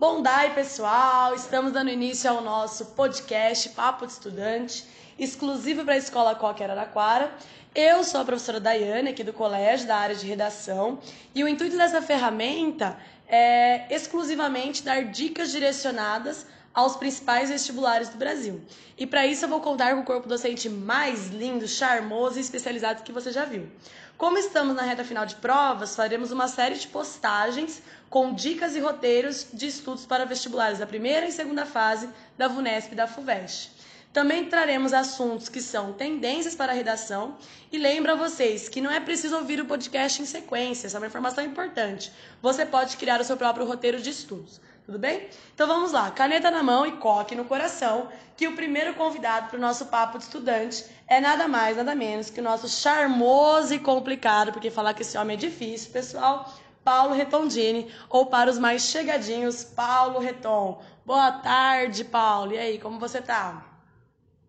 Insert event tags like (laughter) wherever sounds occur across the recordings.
Bom dia, pessoal! Estamos dando início ao nosso podcast Papo de Estudante, exclusivo para a Escola Coque Araraquara. Eu sou a professora Daiane, aqui do colégio, da área de redação, e o intuito dessa ferramenta é exclusivamente dar dicas direcionadas aos principais vestibulares do Brasil. E para isso eu vou contar com o corpo docente mais lindo, charmoso e especializado que você já viu. Como estamos na reta final de provas, faremos uma série de postagens com dicas e roteiros de estudos para vestibulares da primeira e segunda fase da VUNESP e da FUVEST. Também traremos assuntos que são tendências para a redação e lembro a vocês que não é preciso ouvir o podcast em sequência, essa é uma informação importante. Você pode criar o seu próprio roteiro de estudos. Tudo bem? Então vamos lá, caneta na mão e coque no coração, que o primeiro convidado para o nosso papo de estudante é nada mais, nada menos que o nosso charmoso e complicado, porque falar que esse homem é difícil, pessoal, Paulo Retondini, ou para os mais chegadinhos, Paulo Reton. Boa tarde, Paulo. E aí, como você tá?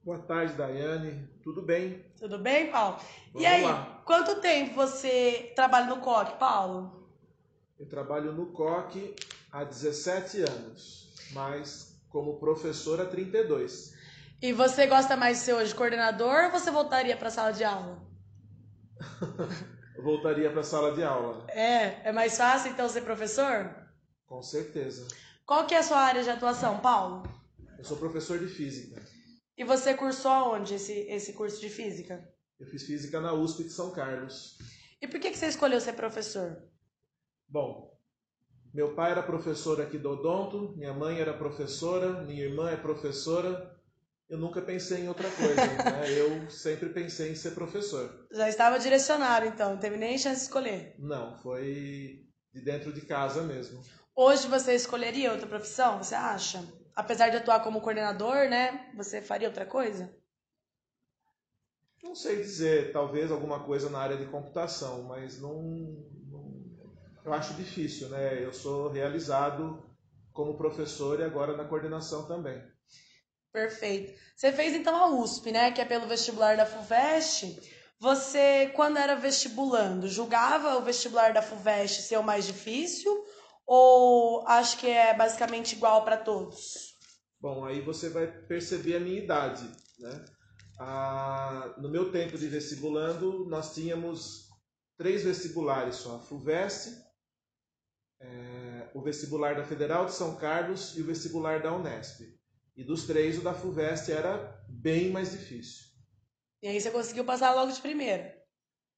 Boa tarde, Daiane. Tudo bem? Tudo bem, Paulo? Vamos e aí, lá. quanto tempo você trabalha no COC, Paulo? Eu trabalho no COC há 17 anos, mas como professor há 32. E você gosta mais de ser hoje coordenador ou você voltaria para a sala de aula? (laughs) Voltaria para a sala de aula, É, é mais fácil então ser professor? com certeza. Qual que é a sua área de atuação, Paulo? Eu sou professor de física. E você cursou aonde esse, esse curso de física? Eu fiz física na USP de São Carlos. E por que, que você escolheu ser professor? Bom, meu pai era professor aqui do Odonto, minha mãe era professora, minha irmã é professora. Eu nunca pensei em outra coisa, (laughs) né? Eu sempre pensei em ser professor. Já estava direcionado, então, não teve nem chance de escolher. Não, foi de dentro de casa mesmo. Hoje você escolheria outra profissão, você acha? Apesar de atuar como coordenador, né? Você faria outra coisa? Não sei dizer, talvez alguma coisa na área de computação, mas não, não- eu acho difícil, né? Eu sou realizado como professor e agora na coordenação também. Perfeito. Você fez então a USP, né? Que é pelo vestibular da FUVEST. Você, quando era vestibulando, julgava o vestibular da FUVEST ser o mais difícil? Ou acho que é basicamente igual para todos? Bom, aí você vai perceber a minha idade, né? Ah, no meu tempo de vestibulando, nós tínhamos três vestibulares só, a FUVEST, eh, o vestibular da Federal de São Carlos e o vestibular da Unesp. E dos três, o da FUVEST era bem mais difícil. E aí você conseguiu passar logo de primeira.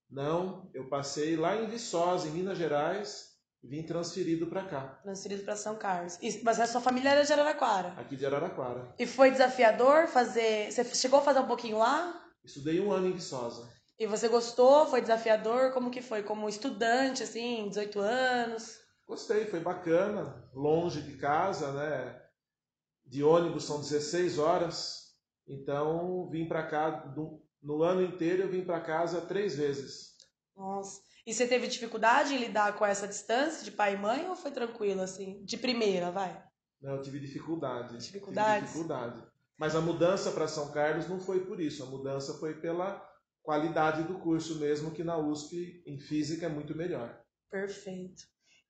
Não, eu passei lá em Viçosa, em Minas Gerais, e vim transferido para cá, Transferido para São Carlos. E, mas a sua família era de Araraquara. aqui de Araraquara. E foi desafiador fazer. Você chegou a fazer um pouquinho lá? Estudei um ano em Viçosa. E você gostou? Foi desafiador? Como que foi? Como estudante, assim, 18 anos? Gostei, foi bacana, longe de casa, né? De ônibus são 16 horas, então vim para cá no, no ano inteiro eu vim para casa três vezes. Nossa. E você teve dificuldade em lidar com essa distância de pai e mãe ou foi tranquilo, assim? De primeira, vai? Né, Eu tive dificuldade, Dificuldades? tive dificuldade. Mas a mudança para São Carlos não foi por isso, a mudança foi pela qualidade do curso mesmo, que na USP em física é muito melhor. Perfeito.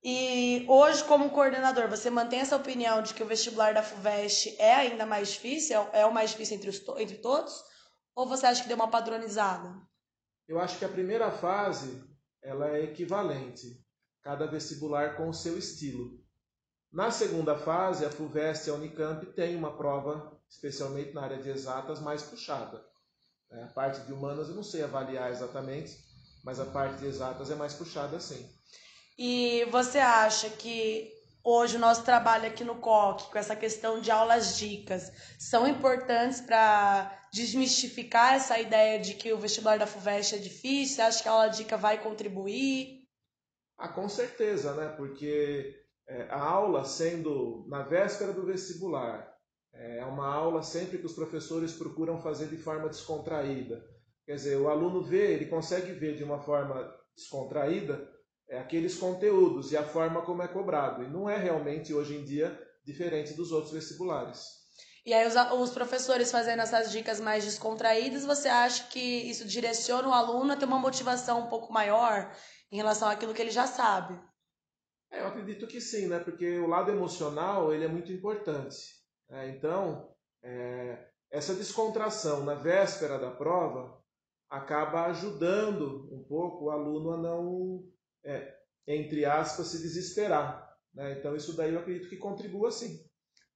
E hoje, como coordenador, você mantém essa opinião de que o vestibular da FUVEST é ainda mais difícil? É é o mais difícil entre, os entre todos? Ou você acha que deu uma padronizada? Eu acho que a primeira fase ela é equivalente, cada vestibular com o seu estilo. Na segunda fase, a FUVEST e a Unicamp têm uma prova, especialmente na área de exatas, mais puxada. É, A parte de humanas eu não sei avaliar exatamente, mas a parte de exatas é mais puxada sim. E você acha que hoje o nosso trabalho aqui no COC, com essa questão de aulas dicas, são importantes para desmistificar essa ideia de que o vestibular da FUVEST é difícil? Você acha que a aula dica vai contribuir? Ah, com certeza, né? Porque é, a aula sendo na véspera do vestibular, é uma aula sempre que os professores procuram fazer de forma descontraída. Quer dizer, o aluno vê, ele consegue ver de uma forma descontraída é, aqueles conteúdos e a forma como é cobrado. E não é realmente, hoje em dia, diferente dos outros vestibulares. E aí os, os professores fazendo essas dicas mais descontraídas, você acha que isso direciona o aluno a ter uma motivação um pouco maior em relação àquilo que ele já sabe? É, eu acredito que sim, né? Porque o lado emocional ele é muito importante. Né? Então, é, essa descontração na véspera da prova acaba ajudando um pouco o aluno a não, é, entre aspas, se desesperar. Né? Então, isso daí eu acredito que contribua sim.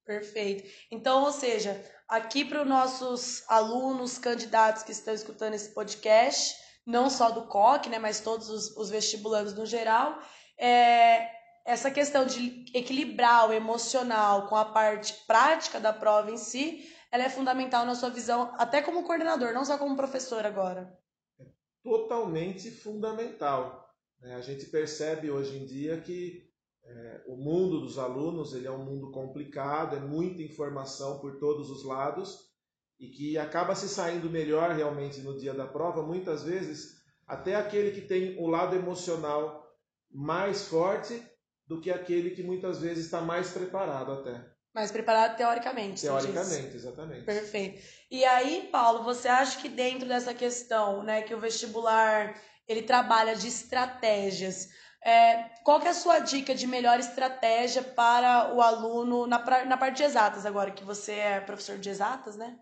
Perfeito. Então, ou seja, aqui para os nossos alunos, candidatos que estão escutando esse podcast, não só do COC, né, mas todos os, os vestibulandos no geral, é, essa questão de equilibrar o emocional com a parte prática da prova em si, ela é fundamental na sua visão, até como coordenador, não só como professor agora. É totalmente fundamental. Né? A gente percebe hoje em dia que é, o mundo dos alunos ele é um mundo complicado, é muita informação por todos os lados e que acaba se saindo melhor realmente no dia da prova, muitas vezes até aquele que tem o lado emocional mais forte do que aquele que muitas vezes está mais preparado até. Mais preparado teoricamente. Teoricamente, exatamente. Perfeito. E aí, Paulo, você acha que dentro dessa questão, né, que o vestibular ele trabalha de estratégias, é, qual que é a sua dica de melhor estratégia para o aluno na, na parte de exatas agora, que você é professor de exatas, né?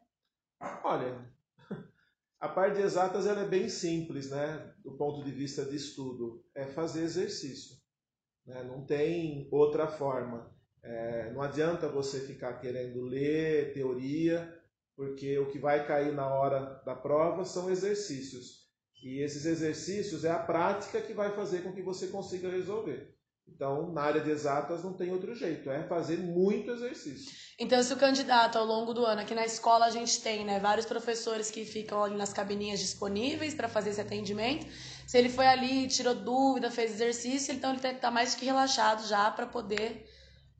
Olha, (laughs) a parte de exatas ela é bem simples, né? Do ponto de vista de estudo, é fazer exercício. Né? Não tem outra forma. É, não adianta você ficar querendo ler teoria, porque o que vai cair na hora da prova são exercícios. E esses exercícios é a prática que vai fazer com que você consiga resolver. Então, na área de exatas não tem outro jeito, é fazer muito exercício. Então, se o candidato ao longo do ano, aqui na escola a gente tem né, vários professores que ficam ali nas cabininhas disponíveis para fazer esse atendimento. Se ele foi ali, tirou dúvida, fez exercício, então ele tem que estar mais que relaxado já para poder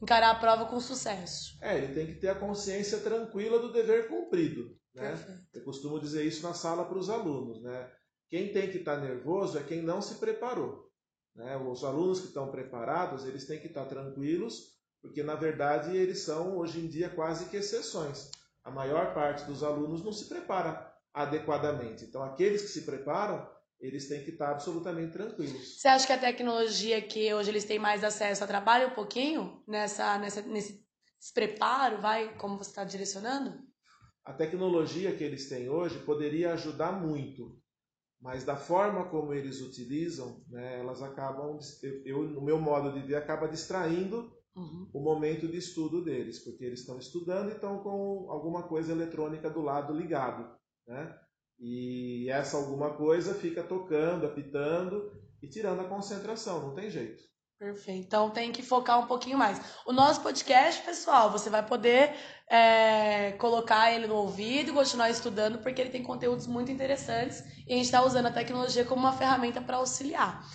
encarar a prova com sucesso. É, ele tem que ter a consciência tranquila do dever cumprido. Né? Eu costumo dizer isso na sala para os alunos. Né? Quem tem que estar nervoso é quem não se preparou. Né? Os alunos que estão preparados, eles têm que estar tranquilos, porque na verdade eles são hoje em dia quase que exceções. A maior parte dos alunos não se prepara adequadamente. Então, aqueles que se preparam, eles têm que estar absolutamente tranquilos. Você acha que a tecnologia que hoje eles têm mais acesso atrapalha um pouquinho nessa, nessa, nesse preparo, vai, como você está direcionando? A tecnologia que eles têm hoje poderia ajudar muito, mas da forma como eles utilizam, né, elas acabam, eu, no meu modo de ver, acaba distraindo uhum. o momento de estudo deles, porque eles estão estudando e estão com alguma coisa eletrônica do lado ligado, né? E essa alguma coisa fica tocando, apitando e tirando a concentração, não tem jeito. Perfeito. Então tem que focar um pouquinho mais. O nosso podcast, pessoal, você vai poder é, colocar ele no ouvido e continuar estudando, porque ele tem conteúdos muito interessantes e a gente está usando a tecnologia como uma ferramenta para auxiliar.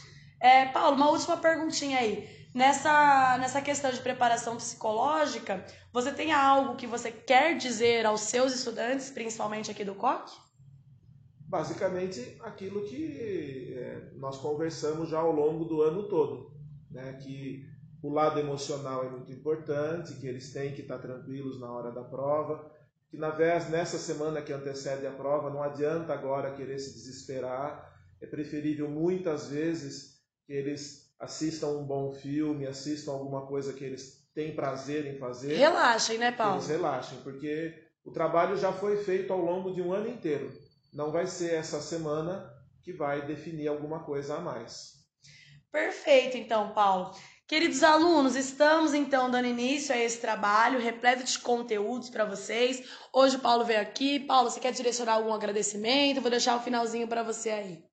É, Paulo, uma última perguntinha aí. Nessa, nessa questão de preparação psicológica, você tem algo que você quer dizer aos seus estudantes, principalmente aqui do COC? Basicamente aquilo que é, nós conversamos já ao longo do ano todo né, que o lado emocional é muito importante, que eles têm que estar tranquilos na hora da prova, que na vez nessa semana que antecede a prova não adianta agora querer se desesperar, é preferível muitas vezes que eles assistam um bom filme, assistam alguma coisa que eles têm prazer em fazer. Relaxem, né, Paulo? eles relaxem, porque o trabalho já foi feito ao longo de um ano inteiro. Não vai ser essa semana que vai definir alguma coisa a mais. Perfeito, então, Paulo. Queridos alunos, estamos então dando início a esse trabalho repleto de conteúdos para vocês. Hoje o Paulo veio aqui. Paulo, você quer direcionar algum agradecimento? Vou deixar o um finalzinho para você aí.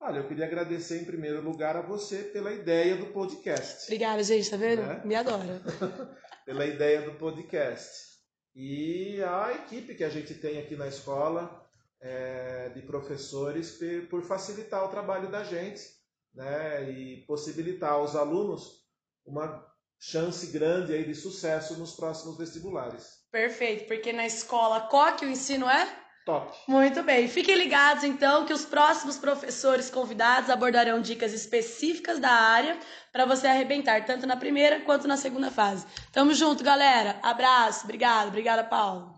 Olha, eu queria agradecer em primeiro lugar a você pela ideia do podcast. Obrigada, gente, tá vendo? Né? Me adora. (laughs) pela ideia do podcast. E a equipe que a gente tem aqui na escola, é, de professores, por facilitar o trabalho da gente né, e possibilitar aos alunos uma chance grande aí de sucesso nos próximos vestibulares. Perfeito, porque na escola COC o ensino é top. Muito bem. Fiquem ligados então que os próximos professores convidados abordarão dicas específicas da área para você arrebentar tanto na primeira quanto na segunda fase. Tamo junto, galera. Abraço. Obrigado. Obrigada, Paulo.